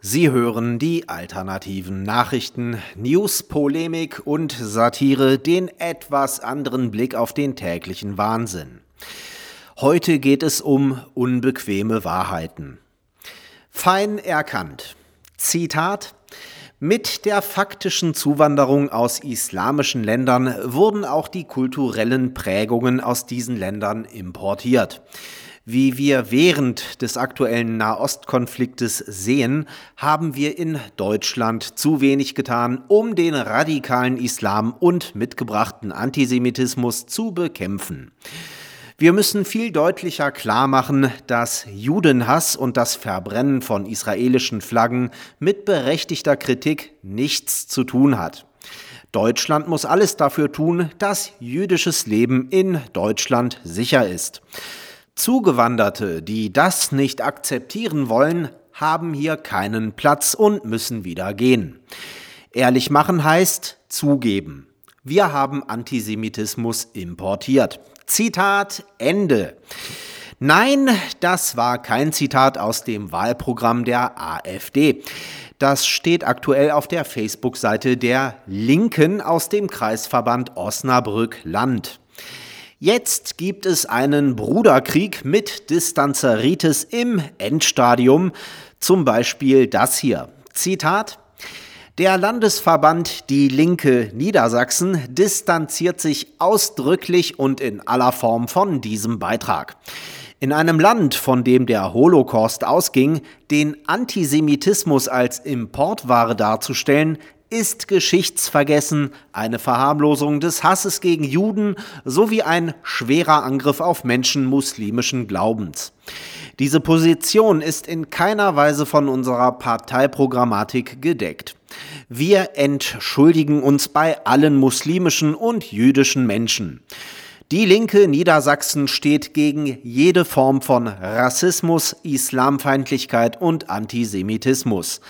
Sie hören die alternativen Nachrichten, News, Polemik und Satire, den etwas anderen Blick auf den täglichen Wahnsinn. Heute geht es um unbequeme Wahrheiten. Fein erkannt. Zitat mit der faktischen Zuwanderung aus islamischen Ländern wurden auch die kulturellen Prägungen aus diesen Ländern importiert. Wie wir während des aktuellen Nahostkonfliktes sehen, haben wir in Deutschland zu wenig getan, um den radikalen Islam und mitgebrachten Antisemitismus zu bekämpfen. Wir müssen viel deutlicher klar machen, dass Judenhass und das Verbrennen von israelischen Flaggen mit berechtigter Kritik nichts zu tun hat. Deutschland muss alles dafür tun, dass jüdisches Leben in Deutschland sicher ist. Zugewanderte, die das nicht akzeptieren wollen, haben hier keinen Platz und müssen wieder gehen. Ehrlich machen heißt zugeben. Wir haben Antisemitismus importiert. Zitat Ende. Nein, das war kein Zitat aus dem Wahlprogramm der AfD. Das steht aktuell auf der Facebook-Seite der Linken aus dem Kreisverband Osnabrück-Land. Jetzt gibt es einen Bruderkrieg mit Distanzeritis im Endstadium, zum Beispiel das hier. Zitat der Landesverband Die Linke Niedersachsen distanziert sich ausdrücklich und in aller Form von diesem Beitrag. In einem Land, von dem der Holocaust ausging, den Antisemitismus als Importware darzustellen, ist Geschichtsvergessen, eine Verharmlosung des Hasses gegen Juden sowie ein schwerer Angriff auf Menschen muslimischen Glaubens. Diese Position ist in keiner Weise von unserer Parteiprogrammatik gedeckt. Wir entschuldigen uns bei allen muslimischen und jüdischen Menschen. Die Linke Niedersachsen steht gegen jede Form von Rassismus, Islamfeindlichkeit und Antisemitismus.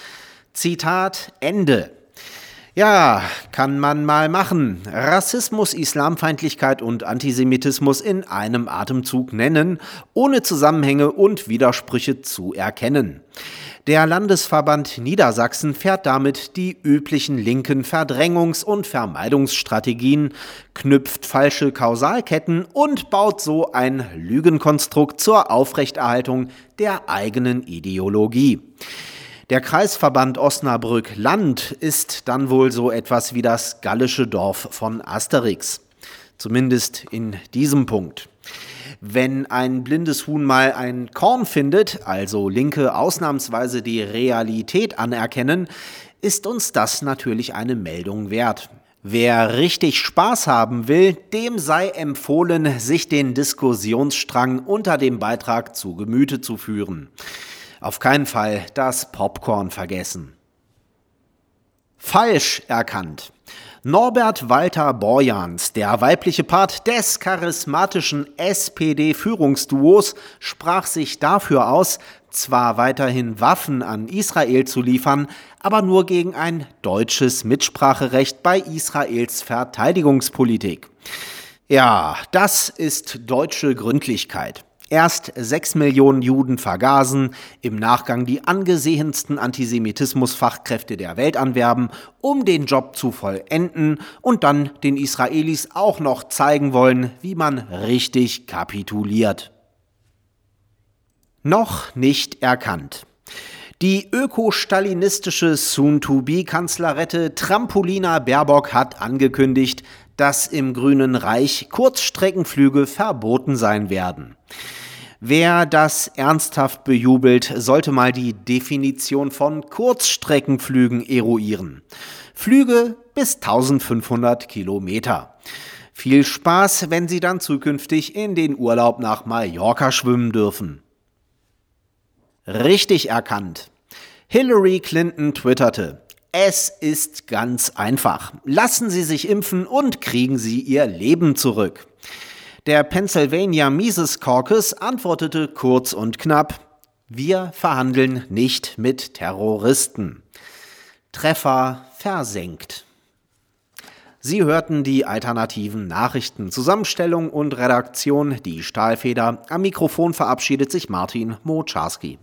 Zitat Ende. Ja, kann man mal machen. Rassismus, Islamfeindlichkeit und Antisemitismus in einem Atemzug nennen, ohne Zusammenhänge und Widersprüche zu erkennen. Der Landesverband Niedersachsen fährt damit die üblichen linken Verdrängungs- und Vermeidungsstrategien, knüpft falsche Kausalketten und baut so ein Lügenkonstrukt zur Aufrechterhaltung der eigenen Ideologie. Der Kreisverband Osnabrück-Land ist dann wohl so etwas wie das gallische Dorf von Asterix. Zumindest in diesem Punkt. Wenn ein blindes Huhn mal ein Korn findet, also Linke ausnahmsweise die Realität anerkennen, ist uns das natürlich eine Meldung wert. Wer richtig Spaß haben will, dem sei empfohlen, sich den Diskussionsstrang unter dem Beitrag zu Gemüte zu führen. Auf keinen Fall das Popcorn vergessen. Falsch erkannt. Norbert Walter Borjans, der weibliche Part des charismatischen SPD-Führungsduos, sprach sich dafür aus, zwar weiterhin Waffen an Israel zu liefern, aber nur gegen ein deutsches Mitspracherecht bei Israels Verteidigungspolitik. Ja, das ist deutsche Gründlichkeit. Erst sechs Millionen Juden vergasen, im Nachgang die angesehensten Antisemitismusfachkräfte der Welt anwerben, um den Job zu vollenden und dann den Israelis auch noch zeigen wollen, wie man richtig kapituliert. Noch nicht erkannt. Die öko-stalinistische Soon-to-be-Kanzlerette Trampolina Baerbock hat angekündigt, dass im Grünen Reich Kurzstreckenflüge verboten sein werden. Wer das ernsthaft bejubelt, sollte mal die Definition von Kurzstreckenflügen eruieren. Flüge bis 1500 Kilometer. Viel Spaß, wenn Sie dann zukünftig in den Urlaub nach Mallorca schwimmen dürfen. Richtig erkannt. Hillary Clinton twitterte, es ist ganz einfach. Lassen Sie sich impfen und kriegen Sie Ihr Leben zurück. Der Pennsylvania Mises Caucus antwortete kurz und knapp, wir verhandeln nicht mit Terroristen. Treffer versenkt. Sie hörten die alternativen Nachrichten, Zusammenstellung und Redaktion, die Stahlfeder. Am Mikrofon verabschiedet sich Martin Moczarski.